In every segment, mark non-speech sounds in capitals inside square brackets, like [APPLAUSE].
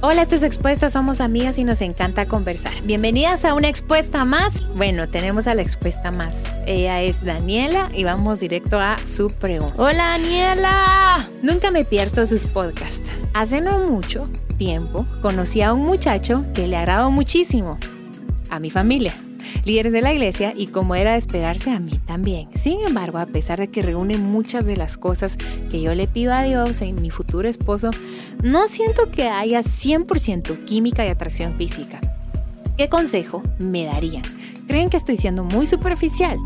Hola, tus expuestas, somos amigas y nos encanta conversar. Bienvenidas a una expuesta más. Bueno, tenemos a la expuesta más. Ella es Daniela y vamos directo a su pregunta. Hola, Daniela. Nunca me pierdo sus podcasts. Hace no mucho tiempo conocí a un muchacho que le agradó muchísimo a mi familia líderes de la iglesia y como era de esperarse a mí también. Sin embargo, a pesar de que reúne muchas de las cosas que yo le pido a Dios en mi futuro esposo, no siento que haya 100% química y atracción física. ¿Qué consejo me darían? ¿Creen que estoy siendo muy superficial?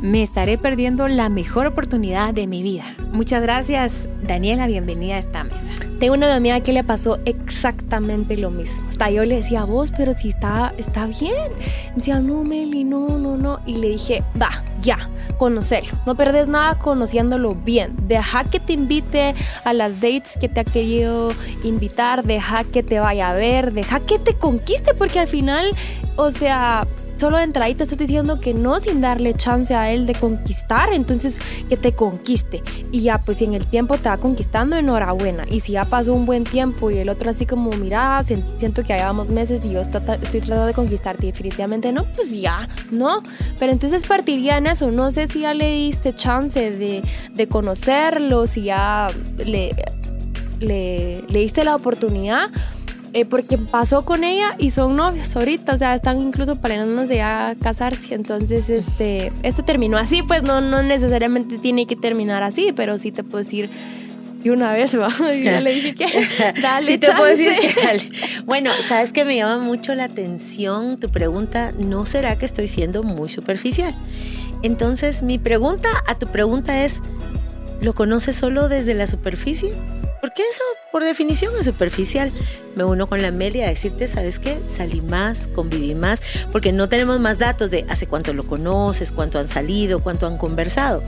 Me estaré perdiendo la mejor oportunidad de mi vida. Muchas gracias, Daniela. Bienvenida a esta mesa. Tengo una amiga que le pasó exactamente lo mismo. Hasta yo le decía, vos, pero si está, está bien. Me decía, no, Meli, no, no, no. Y le dije, va, ya, conocerlo. No perdes nada conociéndolo bien. Deja que te invite a las dates que te ha querido invitar. Deja que te vaya a ver. Deja que te conquiste, porque al final, o sea, solo de entrada te estás diciendo que no sin darle chance a él de conquistar, entonces que te conquiste. Y ya, pues si en el tiempo te va conquistando, enhorabuena. Y si ya pasó un buen tiempo y el otro así como, mira, siento que llevamos meses y yo estoy tratando de conquistarte definitivamente no, pues ya, ¿no? Pero entonces partiría en eso. No sé si ya le diste chance de, de conocerlo, si ya le, le diste la oportunidad eh, porque pasó con ella y son novios ahorita, o sea, están incluso planeándose ya casarse, entonces este, esto terminó así, pues no, no necesariamente tiene que terminar así, pero sí te puedo decir de una vez, ¿va? [LAUGHS] Y ya le dije que [LAUGHS] dale, sí te puedo decir que dale. Bueno, sabes que me llama mucho la atención tu pregunta, ¿no será que estoy siendo muy superficial? Entonces, mi pregunta a tu pregunta es, ¿lo conoces solo desde la superficie? Porque eso, por definición, es superficial. Me uno con la Meli a decirte, ¿sabes qué? Salí más, conviví más, porque no tenemos más datos de hace cuánto lo conoces, cuánto han salido, cuánto han conversado.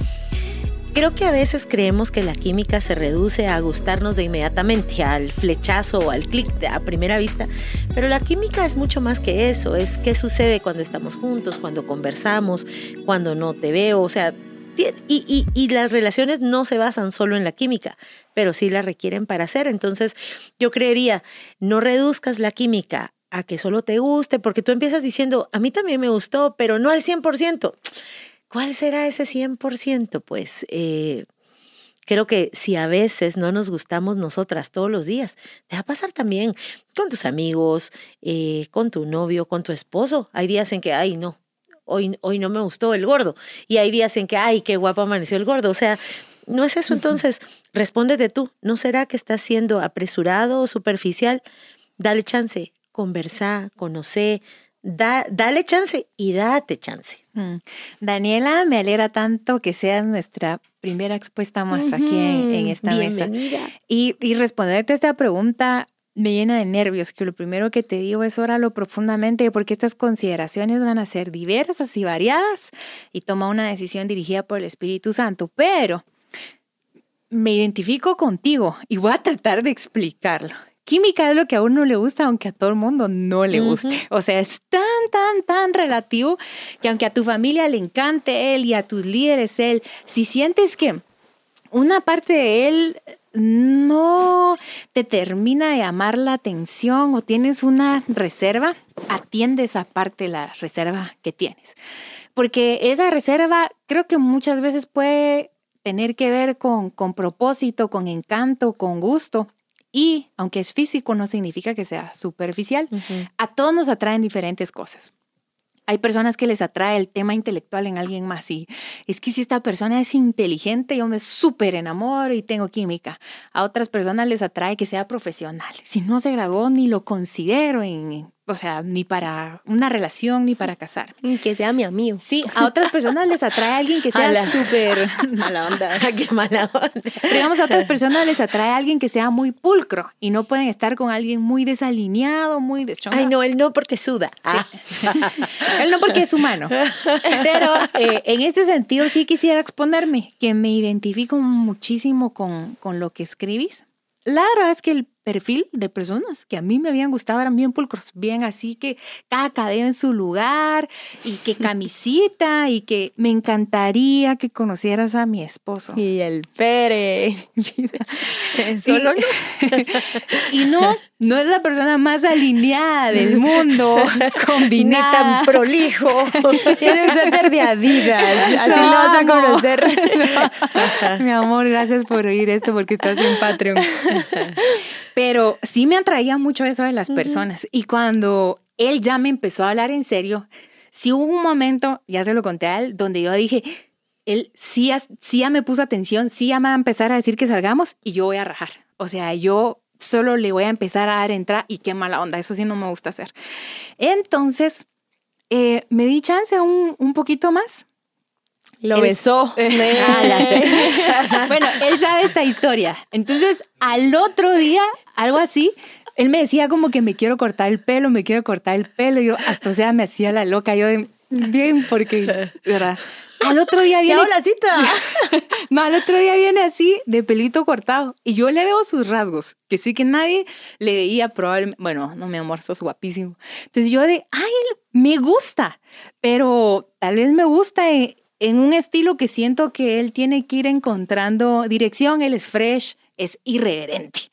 Creo que a veces creemos que la química se reduce a gustarnos de inmediatamente, al flechazo o al clic a primera vista, pero la química es mucho más que eso, es qué sucede cuando estamos juntos, cuando conversamos, cuando no te veo, o sea, y, las relaciones no se basan solo en la química, pero sí la requieren para hacer. Entonces, yo creería, no reduzcas la química a que solo te guste, porque tú empiezas diciendo, a mí también me gustó, pero no al 100%. ¿Cuál será ese 100%? Pues eh, creo que si a veces no nos gustamos nosotras todos los días, te va a pasar también con tus amigos, eh, con tu novio, con tu esposo. Hay días en que, ay, no, hoy, hoy no me gustó el gordo. Y hay días en que, ay, qué guapo amaneció el gordo. O sea, no es eso. Entonces, respóndete tú. ¿No será que estás siendo apresurado o superficial? Dale chance, conversa, conoce, da, dale chance y date chance. Mm. Daniela, me alegra tanto que seas nuestra primera expuesta más aquí en, esta mesa. Y, y responderte a esta pregunta, me llena de nervios, que lo primero que te digo es óralo profundamente porque estas consideraciones van a ser diversas y variadas y toma una decisión dirigida por el Espíritu Santo, pero me identifico contigo y voy a tratar de explicarlo. Química es lo que a uno le gusta, aunque a todo el mundo no le guste. O sea, es tan, tan, tan relativo que aunque a tu familia le encante él y a tus líderes él, si sientes que una parte de él no te termina de llamar la atención o tienes una reserva, atiende esa parte de la reserva que tienes. Porque esa reserva creo que muchas veces puede tener que ver con, con propósito, con encanto, con gusto. Y aunque es físico, no significa que sea superficial. A todos nos atraen diferentes cosas. Hay personas que les atrae el tema intelectual en alguien más y es que si esta persona es inteligente, yo me súper enamoro y tengo química. A otras personas les atrae que sea profesional. Si no se graduó, ni lo considero en, o sea, ni para una relación, ni para casar. Que sea mi amigo. Sí, a otras personas les atrae a alguien que [LAUGHS] sea súper [LAUGHS] mala onda. [LAUGHS] Qué mala onda. digamos, a otras personas les atrae a alguien que sea muy pulcro y no pueden estar con alguien muy desalineado, muy deschongado. Ay, no, él no porque suda. Ah. él no porque es humano. Pero eh, en este sentido sí quisiera exponerme, que me identifico muchísimo con, con lo que escribís. La verdad es que el perfil de personas que a mí me habían gustado eran bien pulcros, bien así que cada cabello en su lugar y que [LAUGHS] camisita y que me encantaría que conocieras a mi esposo. Y el Pere. [LAUGHS] [LAUGHS] Solo no. y no, no es la persona más alineada del mundo, combinada. [LAUGHS] Ni tan prolijo. [LAUGHS] Tiene un suéter de Adidas, así lo vas a conocer. [LAUGHS] Mi amor, gracias por oír esto porque estás en Patreon. Pero sí me atraía mucho eso de las personas. Y cuando él ya me empezó a hablar en serio, sí hubo un momento, ya se lo conté a él, donde yo dije, él sí, sí ya me puso atención, sí ya me va a empezar a decir que salgamos y yo voy a rajar. O sea, yo solo le voy a empezar a dar entrada y qué mala onda, eso sí no me gusta hacer. Entonces, eh, me di chance un, un poquito más. Lo besó. [LAUGHS] [LAUGHS] bueno, él sabe esta historia. Entonces, al otro día, algo así, él me decía como que me quiero cortar el pelo, me quiero cortar el pelo. Yo hasta, o sea, me hacía la loca. Yo, bien, porque, ¿verdad? Al otro día [LAUGHS] viene. la cita! [LAUGHS] no, al otro día viene así, de pelito cortado. Y yo le veo sus rasgos, que sí que nadie le veía probablemente. Bueno, no, mi amor, sos guapísimo. Entonces yo de, ay, me gusta, pero tal vez me gusta en, un estilo que siento que él tiene que ir encontrando dirección. Él es fresh, es irreverente.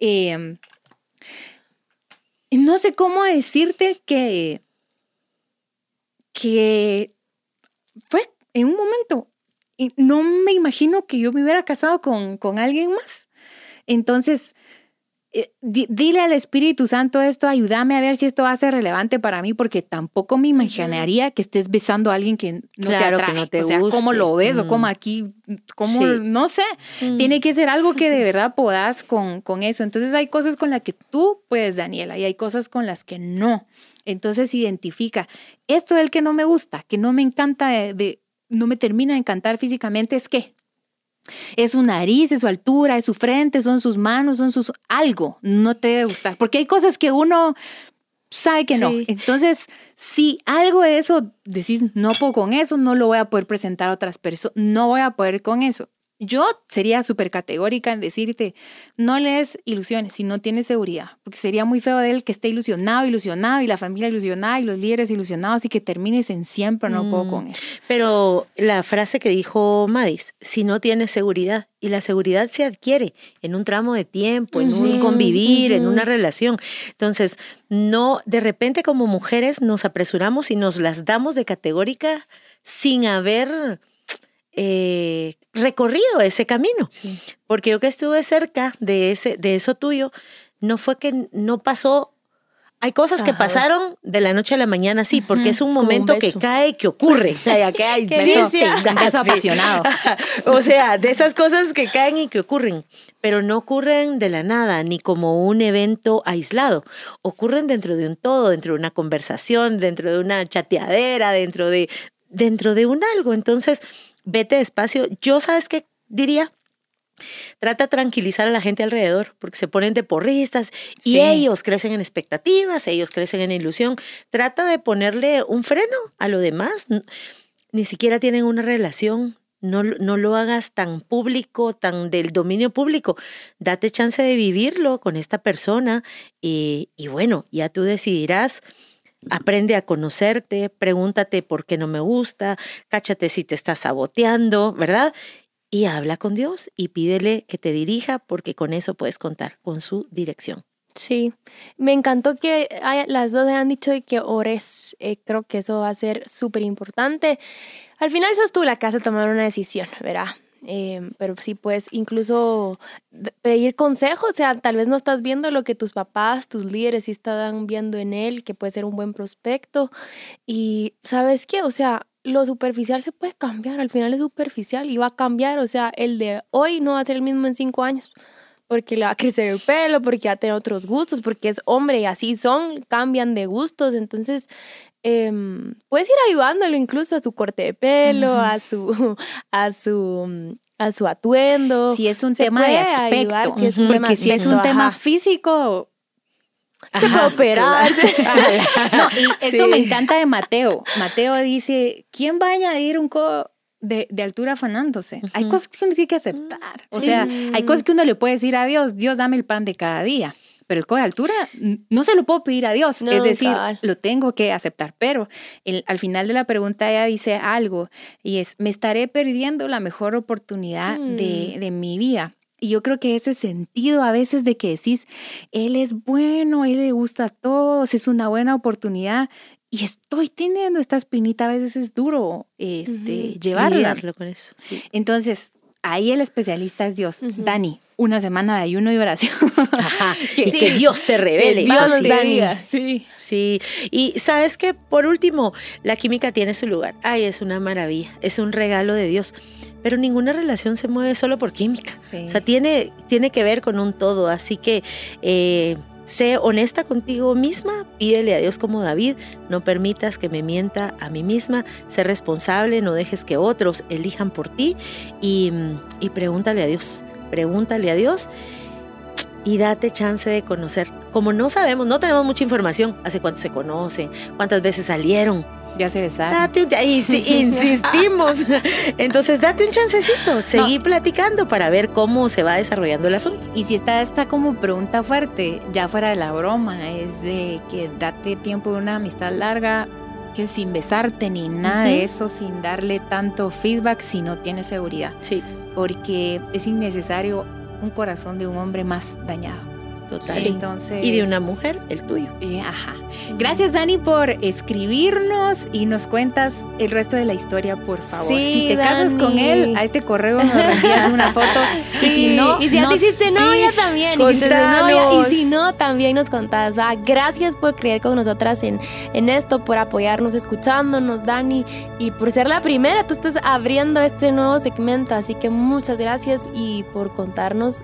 Em, no sé cómo decirte que, que en un momento. No me imagino que yo me hubiera casado con, con alguien más. Entonces, eh, dile al Espíritu Santo esto, ayúdame a ver si esto va a ser relevante para mí, porque tampoco me imaginaría que estés besando a alguien que no te atrae. Que no te o sea, cómo lo ves o cómo mm. aquí, cómo, no sé. Mm. Tiene que ser algo que de [LAUGHS] verdad puedas con, con eso. Entonces hay cosas con las que tú puedes, Daniela, y hay cosas con las que no. Entonces identifica, esto del que no me gusta, que no me encanta, de, no me termina de encantar físicamente, es que es su nariz, es su altura, es su frente, son sus manos, son sus... algo, no te debe gustar, porque hay cosas que uno sabe que no. Entonces, si algo de eso decís, no puedo con eso, no lo voy a poder presentar a otras personas, no voy a poder con eso. Yo sería súper categórica en decirte, no lees ilusiones si no tienes seguridad, porque sería muy feo de él que esté ilusionado, ilusionado, y la familia ilusionada, y los líderes ilusionados, y que termines en siempre, no puedo con mm, eso. Pero la frase que dijo Madis, si no tienes seguridad, y la seguridad se adquiere en un tramo de tiempo, en un convivir, en una relación. Entonces, no, de repente como mujeres nos apresuramos y nos las damos de categórica sin haber eh, recorrido ese camino. Porque yo que estuve cerca de, ese, de eso tuyo, no fue que no pasó hay cosas que pasaron de la noche a la mañana, sí, porque es un momento que cae, que ocurre. [LAUGHS] [LAUGHS] que hay beso, sí, beso apasionado. [LAUGHS] o sea, de esas cosas que caen y que ocurren, pero no ocurren de la nada, ni como un evento aislado. Ocurren dentro de un todo, dentro de una conversación, dentro de una chateadera, dentro de, dentro de un algo. Entonces, vete despacio. Yo, ¿sabes qué diría? Trata de tranquilizar a la gente alrededor, porque se ponen de porristas y ellos crecen en expectativas, ellos crecen en ilusión. Trata de ponerle un freno a lo demás. Ni siquiera tienen una relación. No, no lo hagas tan público, tan del dominio público. Date chance de vivirlo con esta persona y, y bueno, ya tú decidirás Aprende a conocerte, pregúntate por qué no me gusta, cáchate si te estás saboteando, ¿verdad? Y habla con Dios y pídele que te dirija porque con eso puedes contar, con su dirección. Sí, me encantó que las dos han dicho que ores. Eh, creo que eso va a ser súper importante. Al final sos tú la que hace tomar una decisión, ¿verdad? Em, pero sí puedes incluso pedir consejos, o sea, tal vez no estás viendo lo que tus papás, tus líderes sí están viendo en él, que puede ser un buen prospecto. Y sabes qué, o sea, lo superficial se puede cambiar, al final es superficial y va a cambiar, o sea, el de hoy no va a ser el mismo en cinco años porque le va a crecer el pelo, porque va a tener otros gustos, porque es hombre y así son, cambian de gustos. Entonces, Em, puedes ir ayudándolo incluso a su corte de pelo, a su, [LAUGHS] a su a su atuendo. Si es un tema de aspecto, si es un porque si es un tema físico, se puede operar. [LAUGHS] no, y [LAUGHS] esto me encanta de Mateo. Mateo dice, ¿quién va a añadir un co de, de altura afanándose? Hay cosas que uno tiene que aceptar. O sea, hay cosas que uno le puede decir a Dios, Dios dame el pan de cada día pero el co de altura no se lo puedo pedir a Dios, es decir, lo tengo que aceptar, pero al final de la pregunta ella dice algo y es, me estaré perdiendo la mejor oportunidad de, mm. de mi vida. Y yo creo que ese sentido a veces de que decís, él es bueno, él le gusta a todos, es una buena oportunidad y estoy teniendo esta espinita, a veces es duro este, llevarla. con eso. Entonces, ahí el especialista es Dios. Dani, una semana de ayuno y oración. Ajá, [LAUGHS] que, que Dios te revele. Dios te diga. Sí. Sí. Y sabes que, por último, la química tiene su lugar. Ay, es una maravilla, es un regalo de Dios. Pero ninguna relación se mueve solo por química. O sea, tiene, tiene que ver con un todo. Así que eh, Sé honesta contigo misma, pídele a Dios como David, no permitas que me mienta a mí misma, sé responsable, no dejes que otros elijan por ti y, y pregúntale a Dios, pregúntale a Dios y date chance de conocer. Como no sabemos, no tenemos mucha información, hace cuánto se conocen, cuántas veces salieron, ya se besaron. Date un, y [LAUGHS] insistimos. Entonces, date un chancecito, seguí platicando para ver cómo se va desarrollando el asunto. Y si está esta como pregunta fuerte, ya fuera de la broma, es de que date tiempo de una amistad larga, que sin besarte ni nada de eso, sin darle tanto feedback si no tienes seguridad. Sí. Porque es innecesario un corazón de un hombre más dañado. Total. Entonces, y de una mujer, el tuyo. ajá. Gracias, Dani, por escribirnos y nos cuentas el resto de la historia, por favor. si te casas con él, a este correo nos envías una foto. [LAUGHS] Y si no, y si ya te hiciste novia también. Y si, no, también nos contás. Va. Gracias por creer con nosotras en, en esto, por apoyarnos, escuchándonos, Dani, y por ser la primera. Tú estás abriendo este nuevo segmento, así que muchas gracias y por contarnos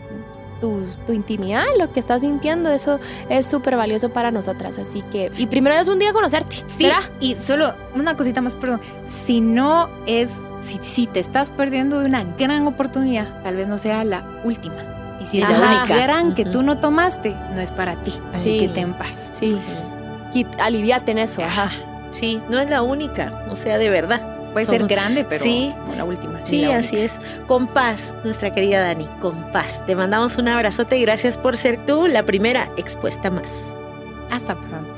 tu, intimidad, lo que estás sintiendo, eso es súper valioso para nosotras. Así que, y primero es un día conocerte. Sí, y solo una cosita más, perdón. Si no es, si, si te estás perdiendo de una gran oportunidad, tal vez no sea la última. Y si es la única gran que tú no tomaste, no es para ti. Así que ten paz. Sí. Y aliviate en eso. Ajá. Sí, no es la única, o sea, de verdad. Puede ser grande, pero sí, la última. Sí, así es. Con paz, nuestra querida Dani, con paz. Te mandamos un abrazote y gracias por ser tú la primera expuesta más. Hasta pronto.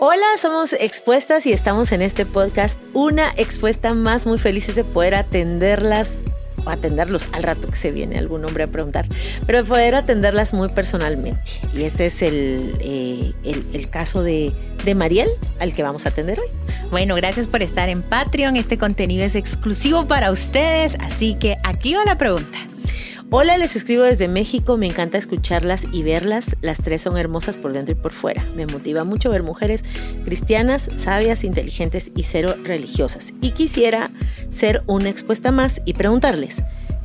Hola, somos expuestas y estamos en este podcast, una expuesta más muy felices de poder atenderlas atenderlos al rato que se viene algún hombre a preguntar, pero de poder atenderlas muy personalmente. Y este es el, eh, el, caso de, de Mariel, al que vamos a atender hoy. Bueno, gracias por estar en Patreon. Este contenido es exclusivo para ustedes, así que aquí va la pregunta. Hola, les escribo desde México, me encanta escucharlas y verlas, las tres son hermosas por dentro y por fuera. Me motiva mucho ver mujeres cristianas, sabias, inteligentes y cero religiosas. Y quisiera ser una expuesta más y preguntarles,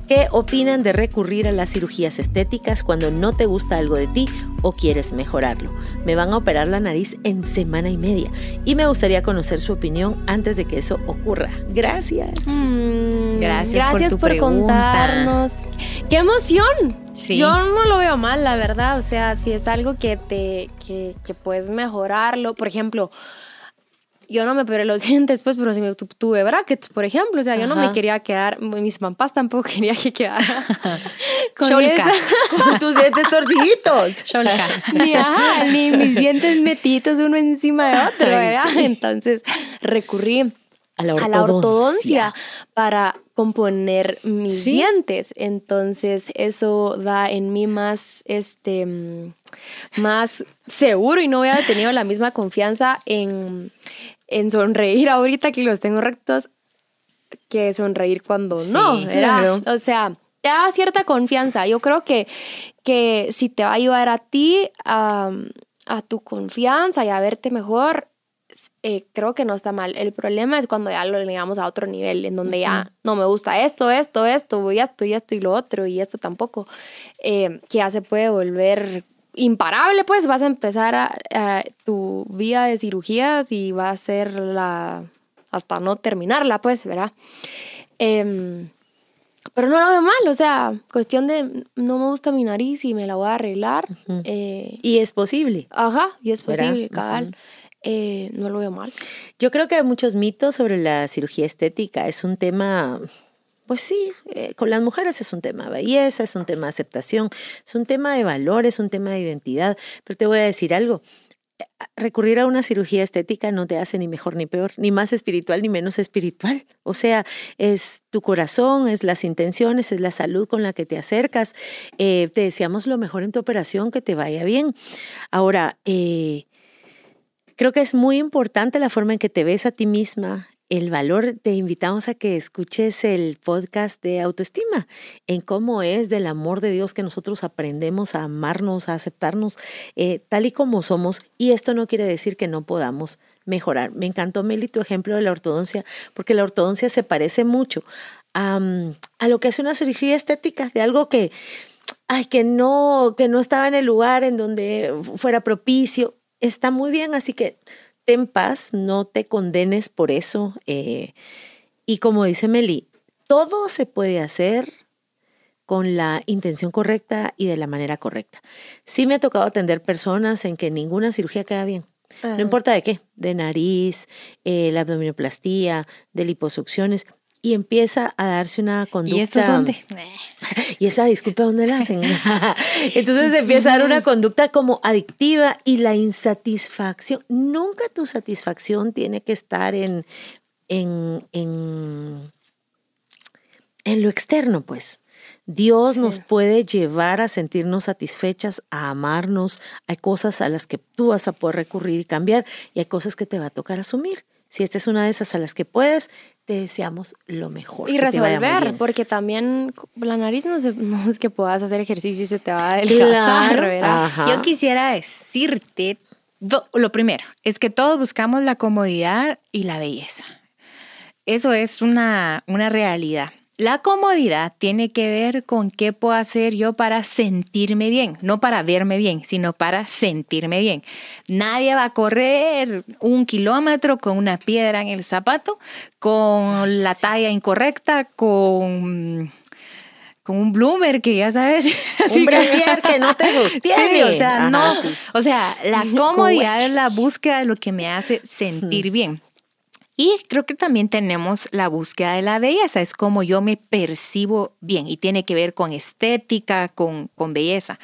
¿Qué opinan de recurrir a las cirugías estéticas cuando no te gusta algo de ti o quieres mejorarlo? Me van a operar la nariz en semana y media y me gustaría conocer su opinión antes de que eso ocurra. Gracias. Mm, gracias, gracias por, contarnos. ¡Qué emoción! Yo no lo veo mal, la verdad. O sea, si es algo que te que, que puedes mejorarlo, por ejemplo yo no me operé los [LAUGHS] dientes, pues, pero si me tuve brackets, por ejemplo, o sea, yo no me quería quedar, mis mamás tampoco [LAUGHS] quería que quedara [LAUGHS] con, con tus dientes torciditos. Ni, ajá, ni mis dientes metidos uno encima de otro, ¿verdad? Entonces recurrí a la ortodoncia, para componer mis dientes. Entonces, eso da en mí más, este, mm, más seguro y no hubiera tenido la misma confianza en, en sonreír ahorita que los tengo rectos que sonreír cuando no. Claro. O sea, te da cierta confianza. Yo creo que, que si te va a ayudar a ti, a, tu confianza y a verte mejor, eh, creo que no está mal. El problema es cuando ya lo llegamos a otro nivel, en donde ya no me gusta esto, esto, esto, voy esto y esto y lo otro y esto tampoco, eh, que ya se puede volver imparable, pues vas a empezar a, tu vida de cirugías y va a ser la hasta no terminarla, pues, ¿verdad? Em, pero no lo veo mal, o sea, cuestión de no me gusta mi nariz y me la voy a arreglar. Eh, y es posible. Ajá, y es posible, cabal. Eh, no lo veo mal. Yo creo que hay muchos mitos sobre la cirugía estética. Es un tema pues sí, eh, con las mujeres es un tema de belleza, es un tema de aceptación, es un tema de valor, es un tema de identidad. Pero te voy a decir algo, recurrir a una cirugía estética no te hace ni mejor ni peor, ni más espiritual ni menos espiritual. O sea, es tu corazón, es las intenciones, es la salud con la que te acercas. Eh, te deseamos lo mejor en tu operación, que te vaya bien. Ahora, eh, creo que es muy importante la forma en que te ves a ti misma, el valor, te invitamos a que escuches el podcast de autoestima, en cómo es del amor de Dios que nosotros aprendemos a amarnos, a aceptarnos eh, tal y como somos. Y esto no quiere decir que no podamos mejorar. Me encantó, Meli, tu ejemplo de la ortodoncia, porque la ortodoncia se parece mucho a, lo que hace una cirugía estética, de algo que, ay, que no, que no estaba en el lugar en donde fuera propicio. Está muy bien, así que en paz, no te condenes por eso. Eh, y como dice Meli, todo se puede hacer con la intención correcta y de la manera correcta. Sí me ha tocado atender personas en que ninguna cirugía queda bien. No importa de qué, de nariz, eh, la abdominoplastía, de liposucciones, y empieza a darse una conducta. ¿Y eso dónde? [LAUGHS] Y esa disculpa, ¿dónde la hacen? [LAUGHS] Entonces empieza a dar una conducta como adictiva y la insatisfacción. Nunca tu satisfacción tiene que estar en, en, en, en lo externo, pues. Dios nos puede llevar a sentirnos satisfechas, a amarnos. Hay cosas a las que tú vas a poder recurrir y cambiar y hay cosas que te va a tocar asumir. Si esta es una de esas a las que puedes, te deseamos lo mejor. Y resolver, porque también la nariz [LAUGHS] no, es que puedas hacer ejercicio y se te va a adelgazar, Yo quisiera decirte, lo primero, es que todos buscamos la comodidad y la belleza. Eso es una, una realidad. La comodidad tiene que ver con qué puedo hacer yo para sentirme bien, no para verme bien, sino para sentirme bien. Nadie va a correr un kilómetro con una piedra en el zapato, con la talla incorrecta, con con un bloomer que ya sabes. [LAUGHS] un brasier que, no te [LAUGHS] sostiene. o sea, no. O sea, la [LAUGHS] comodidad es la búsqueda de lo que me hace sentir bien. Y creo que también tenemos la búsqueda de la belleza, es como yo me percibo bien y tiene que ver con estética, con, con belleza.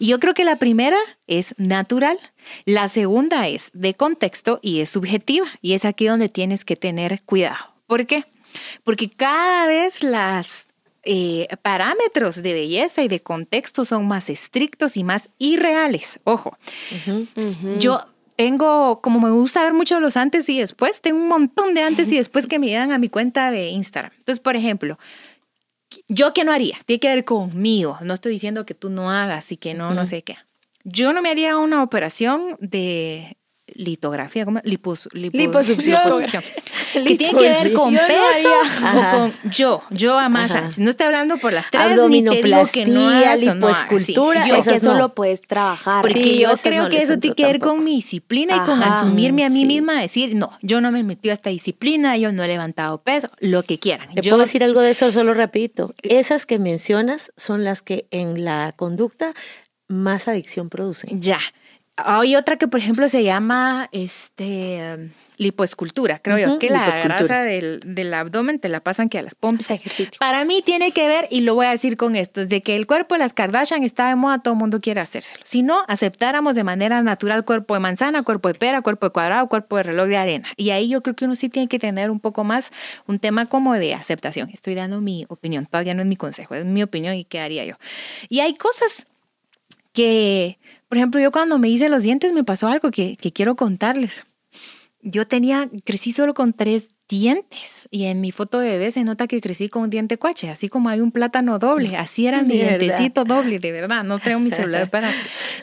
Y yo creo que la primera es natural, la segunda es de contexto y es subjetiva y es aquí donde tienes que tener cuidado. ¿Por qué? Porque cada vez las eh, parámetros de belleza y de contexto son más estrictos y más irreales. Ojo, yo tengo, como me gusta ver mucho los antes y después, tengo un montón de antes y después que me llegan a mi cuenta de Instagram. Entonces, por ejemplo, yo qué no haría, tiene que ver conmigo. No estoy diciendo que tú no hagas y que no, no sé qué. Yo no me haría una operación de litografía, ¿cómo? Lipos, liposucción. [LAUGHS] que tiene que ver con peso o con yo, yo a más No estoy hablando por las tres, ni te digo que no lipoescultura, yo, que eso lo puedes trabajar. Porque yo creo que eso tiene que ver con mi disciplina y con asumirme a mí misma, decir, no, yo no me metí a esta disciplina, yo no he levantado peso, lo que quieran. Te yo, puedo decir algo de eso solo rapidito. Esas que mencionas son las que en la conducta más adicción producen. Ya. Hay otra que, por ejemplo, se llama este lipoescultura, creo yo, que la grasa del, del, abdomen te la pasan que a las pompas. Ejercicio. Para mí tiene que ver, y lo voy a decir con esto, de que el cuerpo de las Kardashian está de moda, todo el mundo quiere hacérselo. Si no, aceptáramos de manera natural cuerpo de manzana, cuerpo de pera, cuerpo de cuadrado, cuerpo de reloj de arena. Y ahí yo creo que uno sí tiene que tener un poco más un tema como de aceptación. Estoy dando mi opinión, todavía no es mi consejo, es mi opinión y qué haría yo. Y hay cosas que, por ejemplo, yo cuando me hice los dientes me pasó algo que, que quiero contarles yo tenía, crecí solo con tres dientes y en mi foto de bebé se nota que crecí con un diente cuache, así como hay un plátano doble, así era [LAUGHS] mi dientecito doble, de verdad, no traigo mi celular [LAUGHS] para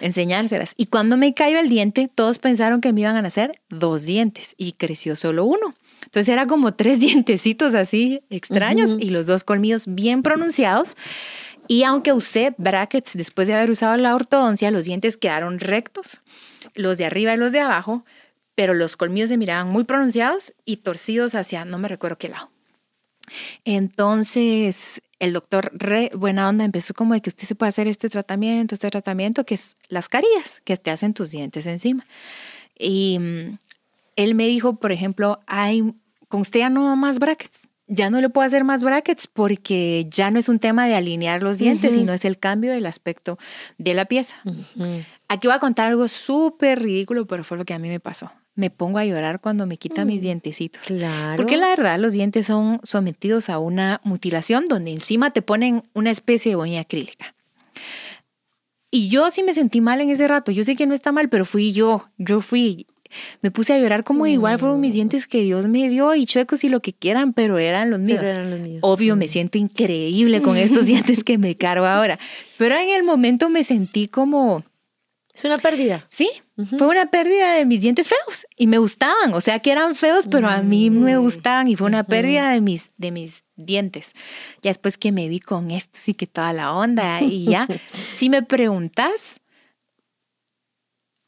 enseñárselas. Y cuando me cayó el diente, todos pensaron que me iban a nacer dos dientes y creció solo uno. Entonces era como tres [LAUGHS] dientecitos así extraños y los dos colmillos bien pronunciados. Y aunque usé brackets después de haber usado la ortodoncia, los dientes quedaron rectos, los de arriba y los de abajo, pero los colmillos se miraban muy pronunciados y torcidos hacia no me recuerdo qué lado. Entonces, el doctor, re buena onda, empezó como de que usted se puede hacer este tratamiento, este tratamiento, que es las carillas, que te hacen tus dientes encima. Y mm, él me dijo, por ejemplo, hay, con usted ya no más brackets. Ya no le puedo hacer más brackets porque ya no es un tema de alinear los dientes, sino es el cambio del aspecto de la pieza. Aquí voy a contar algo súper ridículo, pero fue lo que a mí me pasó. Me pongo a llorar cuando me quitan mis mm, dientecitos. Claro. Porque la verdad, los dientes son sometidos a una mutilación donde encima te ponen una especie de boña acrílica. Y yo sí me sentí mal en ese rato. Yo sé que no está mal, pero fui yo. Yo fui me puse a llorar como igual fueron mis mm. dientes que Dios me dio y chuecos y lo que quieran, pero eran los míos. Obvio, me siento increíble con estos [LAUGHS] dientes que me cargo ahora, pero en el momento me sentí como... Es una pérdida. Sí, fue una pérdida de mis dientes feos y me gustaban, o sea que eran feos, pero a mí me mm. gustaban y fue una pérdida de mis, de mis dientes. Ya después que me vi con esto, sí que toda la onda y ya, [LAUGHS] si me preguntas,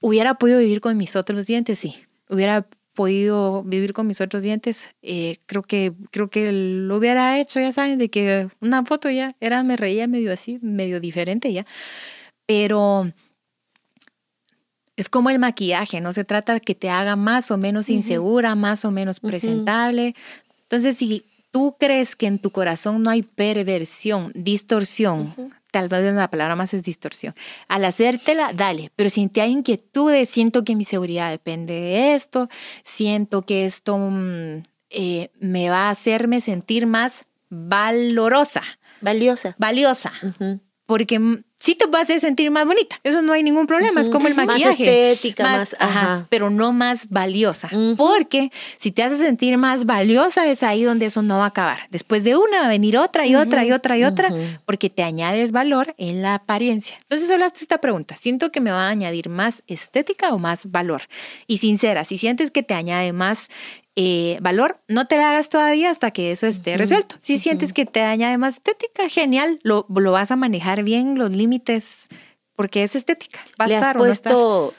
¿Hubiera podido vivir con mis otros dientes? Sí. ¿Hubiera podido vivir con mis otros dientes? Eh, creo, que, creo que lo hubiera hecho, ya saben, de que una foto ya era, me reía medio así, medio diferente ya. Pero es como el maquillaje, no se trata de que te haga más o menos insegura, más o menos presentable. Entonces, si tú crees que en tu corazón no hay perversión, distorsión, tal vez la palabra más es distorsión. Al hacértela, dale, pero si te hay inquietudes, siento que mi seguridad depende de esto, siento que esto mm, eh, me va a hacerme sentir más valorosa. Valiosa. Valiosa. Porque sí te va a sentir más bonita. Eso no hay ningún problema. Es como el maquillaje. Más estética, más, ajá. pero no más valiosa. Porque si te hace sentir más valiosa, es ahí donde eso no va a acabar. Después de una va a venir otra y otra y otra y otra, porque te añades valor en la apariencia. Entonces, solo hazte esta pregunta. ¿Siento que me va a añadir más estética o más valor? Y sincera, si sientes que te añade más eh, valor, no te la hagas todavía hasta que eso esté resuelto. Si sientes que te añade más estética, genial, lo, lo vas a manejar bien, los límites, porque es estética. Va Le has puesto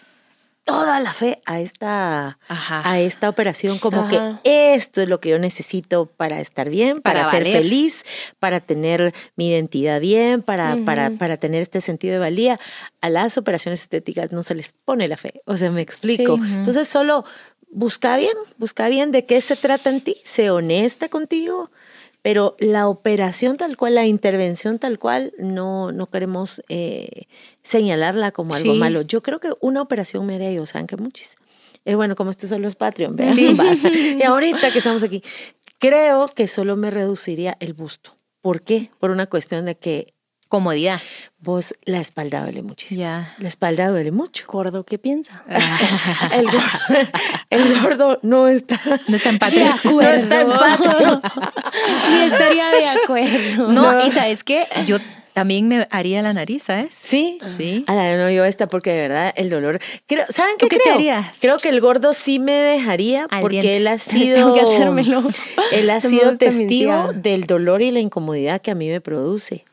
toda la fe a esta, a esta operación, como que esto es lo que yo necesito para estar bien, para, ser feliz, para tener mi identidad bien, para, para, para, tener este sentido de valía. A las operaciones estéticas no se les pone la fe, o sea, me explico. Entonces solo busca bien, busca bien de qué se trata en ti, sé honesta contigo, pero la operación tal cual, la intervención tal cual, no, no queremos eh, señalarla como algo malo. Yo creo que una operación me haría yo, ¿saben que muchis? Es bueno, como esto solo es Patreon, ¿verdad? [LAUGHS] y [LAUGHS] ahorita que estamos aquí, creo que solo me reduciría el busto. ¿Por qué? Por una cuestión de que comodidad. Vos, la espalda duele muchísimo. Ya. La espalda duele mucho. Gordo, ¿qué piensa? [LAUGHS] el, gordo, no está. No está empate. No está empate. Ni estaría de acuerdo. No, y sabes qué, yo también me haría la nariz, ¿sabes? Sí. Sí. A la no yo esta porque de verdad el dolor. Creo, ¿Saben qué, qué creo? Te harías? Creo que el gordo sí me dejaría porque él ha [LAUGHS] sido. Tengo que hacérmelo. Él ha sido testigo del dolor y la incomodidad que a mí me produce.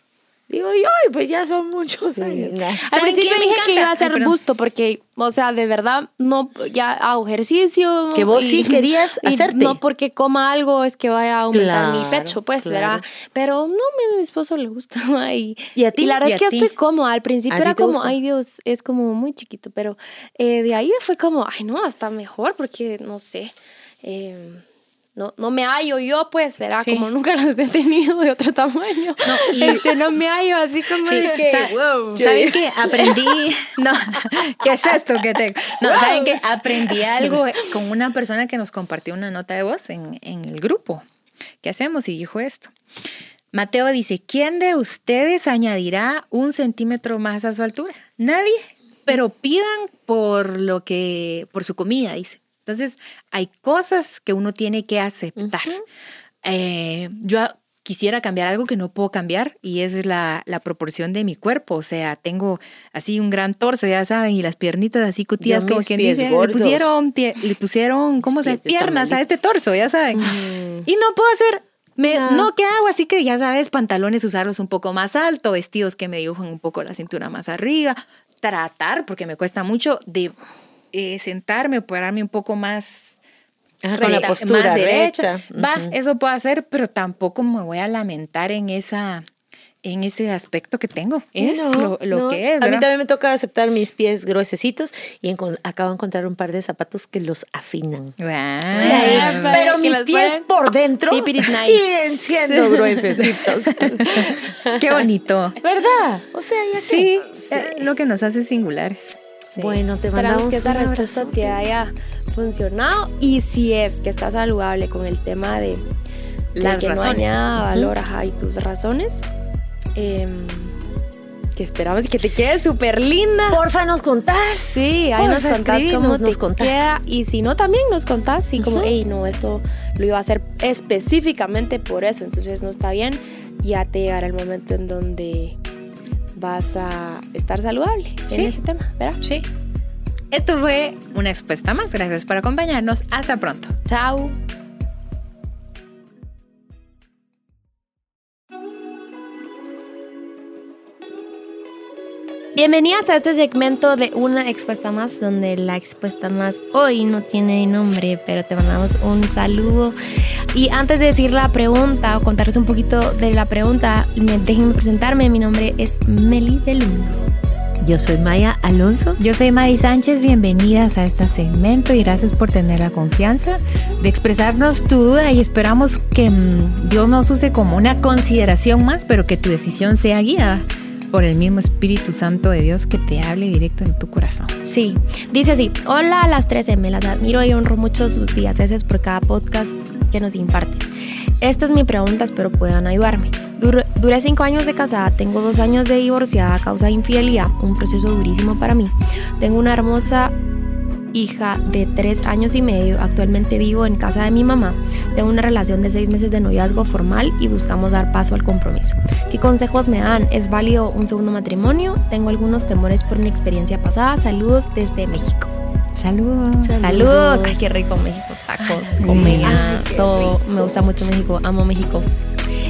Digo, ay, pues ya son muchos años. Al principio dije que iba a hacer busto porque, o sea, de verdad, no, ya hago ejercicio. Que vos sí [LAUGHS] querías hacerte. No porque coma algo es que vaya a aumentar mi pecho, pues, ¿verdad? Pero no, a mi, esposo le gusta. [LAUGHS] Y, ¿Y a ti? Y la verdad es que estoy cómoda. Al principio era como, ay Dios, es como muy chiquito, pero eh, de ahí fue como, ay no, hasta mejor porque, no sé. Eh, no, no me hallo yo, pues, verá, como nunca los he tenido de otro tamaño. No, y [LAUGHS] este, no me hallo así como de que, wow. ¿Saben qué? Aprendí, no, ¿qué es esto que tengo? No, ¿saben qué? Aprendí algo con una persona que nos compartió una nota de voz en, en el grupo. ¿Qué hacemos? Y dijo esto. Mateo dice, ¿quién de ustedes añadirá un centímetro más a su altura? Nadie, pero pidan por lo que, por su comida, dice. Entonces, hay cosas que uno tiene que aceptar. Eh, yo quisiera cambiar algo que no puedo cambiar y es la, la, proporción de mi cuerpo. O sea, tengo así un gran torso, ya saben, y las piernitas así cutidas, como quien dice. Le pusieron, le pusieron, ¿cómo se Piernas a este torso, ya saben. Y no puedo hacer me, no. ¿qué hago? Así que ya sabes, pantalones usarlos un poco más alto, vestidos que me dibujan un poco la cintura más arriba, tratar, porque me cuesta mucho, de eh, sentarme o pararme un poco más con la postura más derecha. Va, eso puedo hacer, pero tampoco me voy a lamentar en esa en ese aspecto que tengo. Es lo, que es. A mí también me toca aceptar mis pies gruesecitos y acabo de encontrar un par de zapatos que los afinan. pero mis pies por dentro siguen siendo [LAUGHS] gruesecitos. Qué bonito. ¿Verdad? O sea, ya sí, eh, lo que nos hace singulares. Bueno, te mandamos que esta respuesta te haya funcionado y si es que está saludable con el tema de, las que razones. no valor y tus razones. Em, que esperamos que te quede súper linda. Porfa, nos contás. Sí, ahí nos contás cómo nos te queda. Y si no, también nos contás. Sí, como, hey, no, esto lo iba a hacer específicamente por eso. Entonces no está bien. Ya te llegará el momento en donde vas a estar saludable en ese tema, ¿verdad? Sí. Esto fue una expuesta más. Gracias por acompañarnos. Hasta pronto. Chao. Bienvenidas a este segmento de una expuesta más, donde la expuesta más hoy no tiene nombre, pero te mandamos un saludo. Y antes de decir la pregunta o contarles un poquito de la pregunta, déjenme presentarme. Mi nombre es Meli Belum. Yo soy Maya Alonso. Yo soy Mari Sánchez. Bienvenidas a este segmento y gracias por tener la confianza de expresarnos tu duda y esperamos que mm, Dios nos use como una consideración más, pero que tu decisión sea guiada por el mismo Espíritu Santo de Dios que te hable directo en tu corazón. Sí, dice así, hola a las 13, me las admiro y honro mucho sus días, gracias por cada podcast que nos imparte. Esta es mi pregunta, espero puedan ayudarme. duré cinco años de casada, tengo dos años de divorciada a causa de infidelidad, un proceso durísimo para mí. Tengo una hermosa hija de tres años y medio. Actualmente vivo en casa de mi mamá. Tengo una relación de seis meses de noviazgo formal y buscamos dar paso al compromiso. ¿Qué consejos me dan? ¿Es válido un segundo matrimonio? Tengo algunos temores por mi experiencia pasada. Saludos desde México. Saludos. Saludos. Ay, qué rico México. Tacos, comida, todo. Me gusta mucho México. Amo México.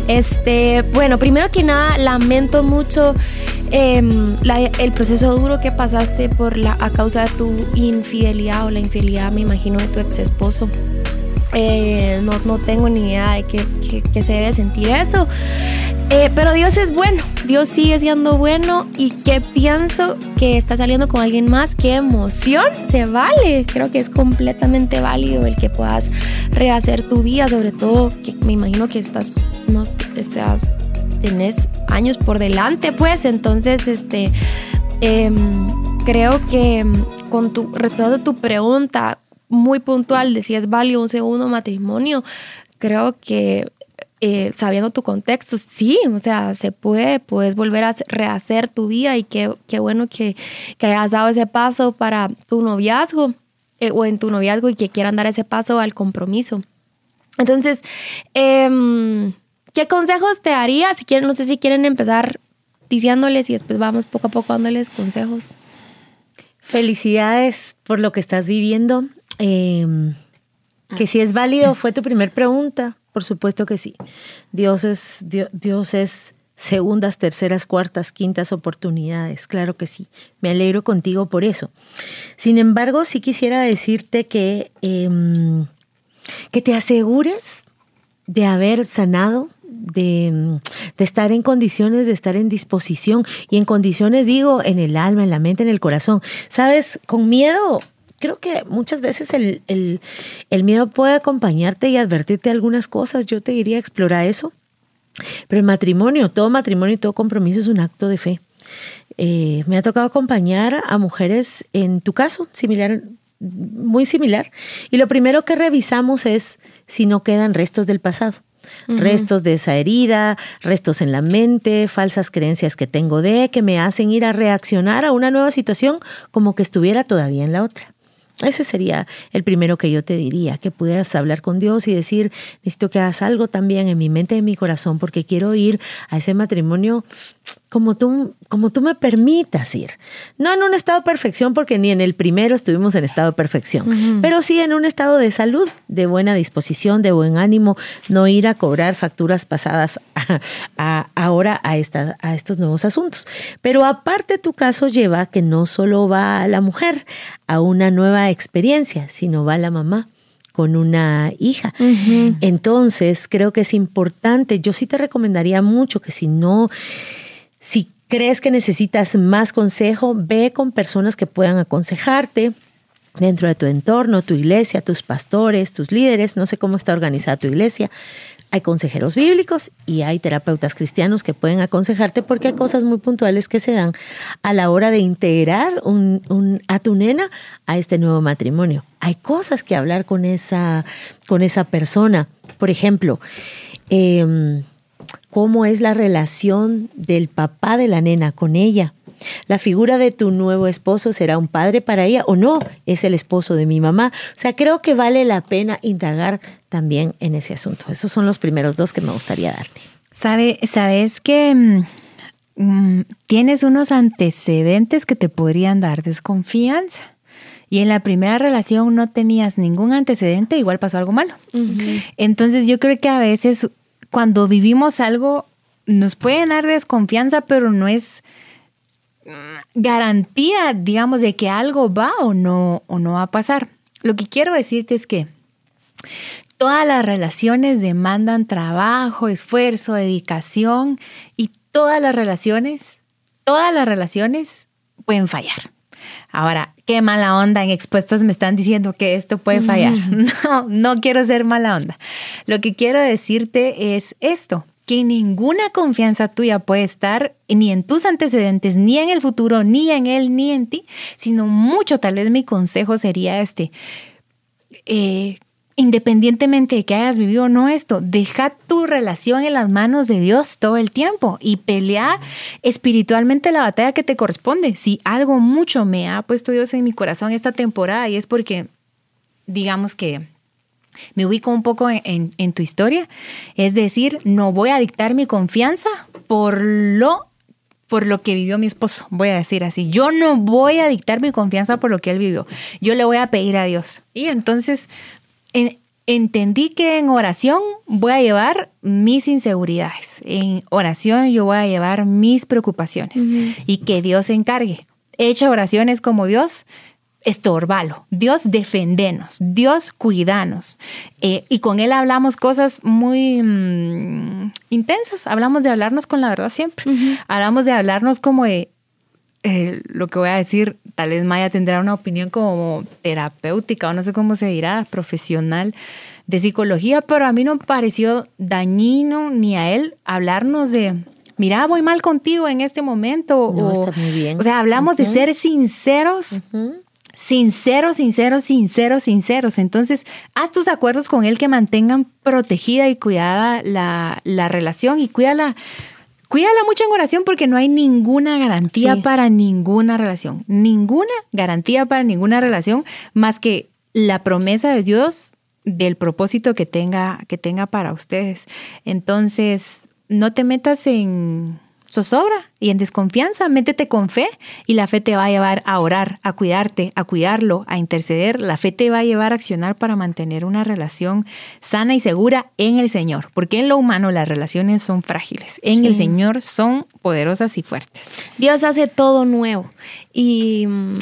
Este, bueno, primero que nada, lamento mucho em, el proceso duro que pasaste por la, a causa de tu infidelidad o la infidelidad, me imagino, de tu ex esposo. Eh, no, no, tengo ni idea de qué, se debe sentir eso. Eh, pero Dios es bueno, Dios sigue siendo bueno y que pienso que está saliendo con alguien más, qué emoción, se vale, creo que es completamente válido el que puedas rehacer tu vida, sobre todo que me imagino que estás no, o sea, tenés años por delante, pues, entonces, este, em, creo que em, con tu, respecto a tu pregunta muy puntual de si es válido un segundo matrimonio, creo que eh, sabiendo tu contexto, sí, o sea, se puede, puedes volver a rehacer tu vida y qué, qué bueno que, que, hayas dado ese paso para tu noviazgo eh, o en tu noviazgo y que quieran dar ese paso al compromiso. Entonces, eh, ¿Qué consejos te daría? Si quieren, no sé si quieren empezar diciéndoles y después vamos poco a poco dándoles consejos. Felicidades por lo que estás viviendo. Em, que si es válido, fue tu primer pregunta. Por supuesto que sí. Dios es, Dios, es segundas, terceras, cuartas, quintas oportunidades. Claro que sí. Me alegro contigo por eso. Sin embargo, sí quisiera decirte que, em, que te asegures de haber sanado de, estar en condiciones, de estar en disposición y en condiciones, digo, en el alma, en la mente, en el corazón. Sabes, con miedo, creo que muchas veces el, el, miedo puede acompañarte y advertirte algunas cosas. Yo te diría, explora eso. Pero el matrimonio, todo matrimonio y todo compromiso es un acto de fe. Eh, me ha tocado acompañar a mujeres en tu caso, similar, muy similar. Y lo primero que revisamos es si no quedan restos del pasado restos de esa herida, restos en la mente, falsas creencias que tengo de, que me hacen ir a reaccionar a una nueva situación como que estuviera todavía en la otra. Ese sería el primero que yo te diría, que pudieras hablar con Dios y decir, necesito que hagas algo también en mi mente y en mi corazón, porque quiero ir a ese matrimonio como tú, como tú me permitas ir. No en un estado de perfección, porque ni en el primero estuvimos en estado de perfección, pero sí en un estado de salud, de buena disposición, de buen ánimo, no ir a cobrar facturas pasadas ahora a, esta, a estos nuevos asuntos. Pero aparte tu caso lleva que no solo va a la mujer a una nueva experiencia, sino va a la mamá con una hija. Entonces, creo que es importante, yo sí te recomendaría mucho que si no, si crees que necesitas más consejo, ve con personas que puedan aconsejarte dentro de tu entorno, tu iglesia, tus pastores, tus líderes, no sé cómo está organizada tu iglesia, hay consejeros bíblicos y hay terapeutas cristianos que pueden aconsejarte porque hay cosas muy puntuales que se dan a la hora de integrar a tu nena a este nuevo matrimonio. Hay cosas que hablar con esa, con esa persona. Por ejemplo, em, cómo es la relación del papá de la nena con ella. La figura de tu nuevo esposo será un padre para ella o no, es el esposo de mi mamá. O sea, creo que vale la pena indagar también en ese asunto. Esos son los primeros dos que me gustaría darte. ¿Sabe, sabes que mm, mm, tienes unos antecedentes que te podrían dar desconfianza? Y en la primera relación no tenías ningún antecedente, igual pasó algo malo. Entonces yo creo que a veces cuando vivimos algo nos puede dar desconfianza, pero no es garantía, digamos, de que algo va o no, o no va a pasar. Lo que quiero decirte es que todas las relaciones demandan trabajo, esfuerzo, dedicación y todas las relaciones, todas las relaciones pueden fallar. Ahora, qué mala onda en expuestos me están diciendo que esto puede fallar. [LAUGHS] No, no quiero ser mala onda. Lo que quiero decirte es esto que ninguna confianza tuya puede estar ni en tus antecedentes, ni en el futuro, ni en él, ni en ti, sino mucho, tal vez mi consejo sería este, eh, independientemente de que hayas vivido o no esto, deja tu relación en las manos de Dios todo el tiempo y pelea espiritualmente la batalla que te corresponde. Si algo mucho me ha puesto Dios en mi corazón esta temporada y es porque, digamos que me ubico un poco en, tu historia, es decir, no voy a dictar mi confianza por lo por lo que vivió mi esposo, voy a decir así. Yo no voy a dictar mi confianza por lo que él vivió. Yo le voy a pedir a Dios. Y entonces entendí que en oración voy a llevar mis inseguridades. En oración yo voy a llevar mis preocupaciones y que Dios se encargue. He hecho oraciones como Dios, estorbalo. Dios defendenos, Dios cuidanos. Eh, y con Él hablamos cosas muy mm, intensas. Hablamos de hablarnos con la verdad siempre. Hablamos de hablarnos como de, eh, lo que voy a decir, tal vez Maya tendrá una opinión como terapéutica o no sé cómo se dirá, profesional de psicología, pero a mí no me pareció dañino ni a él hablarnos de mira, voy mal contigo en este momento. No, o, está muy bien. O sea, hablamos de ser sinceros sinceros, sinceros, sinceros, sinceros. Entonces, haz tus acuerdos con él que mantengan protegida y cuidada la, relación y cuídala. Cuídala mucho en oración porque no hay ninguna garantía para ninguna relación. Ninguna garantía para ninguna relación más que la promesa de Dios del propósito que tenga, que tenga para ustedes. Entonces, no te metas en zozobra y en desconfianza. Métete con fe y la fe te va a llevar a orar, a cuidarte, a cuidarlo, a interceder. La fe te va a llevar a accionar para mantener una relación sana y segura en el Señor. Porque en lo humano las relaciones son frágiles. En el Señor son poderosas y fuertes. Dios hace todo nuevo. Y mm,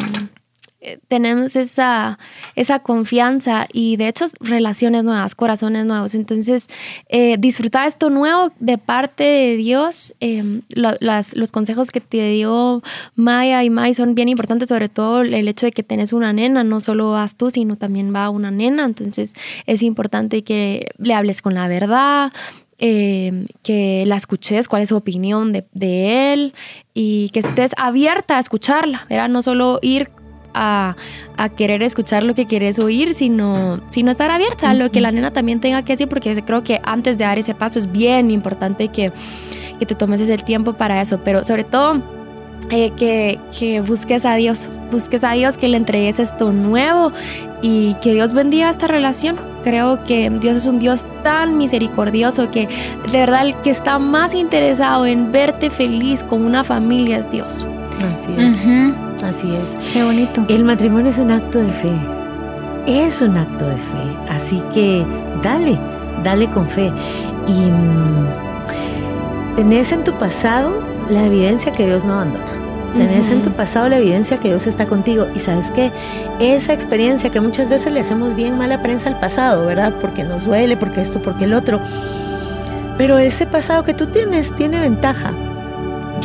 tenemos esa, esa confianza y de hecho relaciones nuevas, corazones nuevos. Entonces, eh, disfrutar esto nuevo de parte de Dios. Em, los consejos que te dio Maya y May son bien importantes, sobre todo el hecho de que tenés una nena, no solo vas tú, sino también va una nena. Entonces, es importante que le hables con la verdad, em, que la escuches, cuál es su opinión de, de, él y que estés abierta a escucharla, ¿verdad? No solo ir a, querer escuchar lo que quieres oír, sino, sino estar abierta a lo que la nena también tenga que decir, porque creo que antes de dar ese paso es bien importante que, que te tomes ese tiempo para eso, pero sobre todo eh, que, que, busques a Dios, busques a Dios, que le entregues esto nuevo y que Dios bendiga esta relación. Creo que Dios es un Dios tan misericordioso que de verdad el que está más interesado en verte feliz con una familia es Dios. Así es. Así es. Qué bonito. El matrimonio es un acto de fe. Es un acto de fe. Así que dale, dale con fe. Y mm, tenés en tu pasado la evidencia que Dios no abandona. tenés en tu pasado la evidencia que Dios está contigo. Y sabes que esa experiencia que muchas veces le hacemos bien mala prensa al pasado, ¿verdad? Porque nos duele, porque esto, porque el otro. Pero ese pasado que tú tienes tiene ventaja.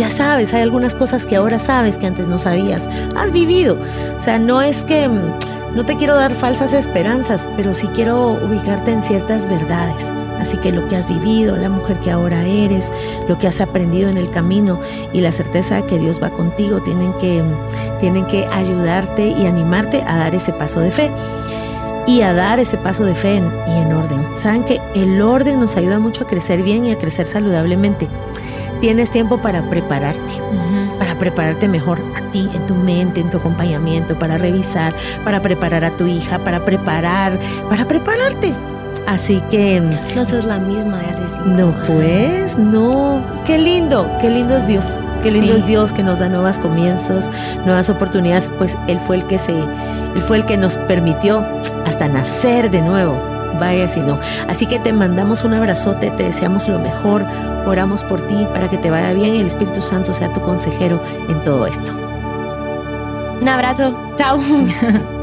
Ya sabes, hay algunas cosas que ahora sabes que antes no sabías. Has vivido. O sea, no es que mm, no te quiero dar falsas esperanzas, pero sí quiero ubicarte en ciertas verdades. Así que lo que has vivido, la mujer que ahora eres, lo que has aprendido en el camino y la certeza de que Dios va contigo tienen que, tienen que ayudarte y animarte a dar ese paso de fe y a dar ese paso de fe y en orden. Saben que el orden nos ayuda mucho a crecer bien y a crecer saludablemente. Tienes tiempo para prepararte, para prepararte mejor a ti, en tu mente, en tu acompañamiento, para revisar, para preparar a tu hija, para preparar, para prepararte Así que... No sos la misma, No, pues, no. Qué lindo, qué lindo es Dios. Qué lindo es Dios que nos da nuevos comienzos, nuevas oportunidades, pues Él fue el que se, Él fue el que nos permitió hasta nacer de nuevo. Vaya si no. Así que te mandamos un abrazote, te deseamos lo mejor, oramos por ti para que te vaya bien y el Espíritu Santo sea tu consejero en todo esto. Un abrazo, chao. [LAUGHS]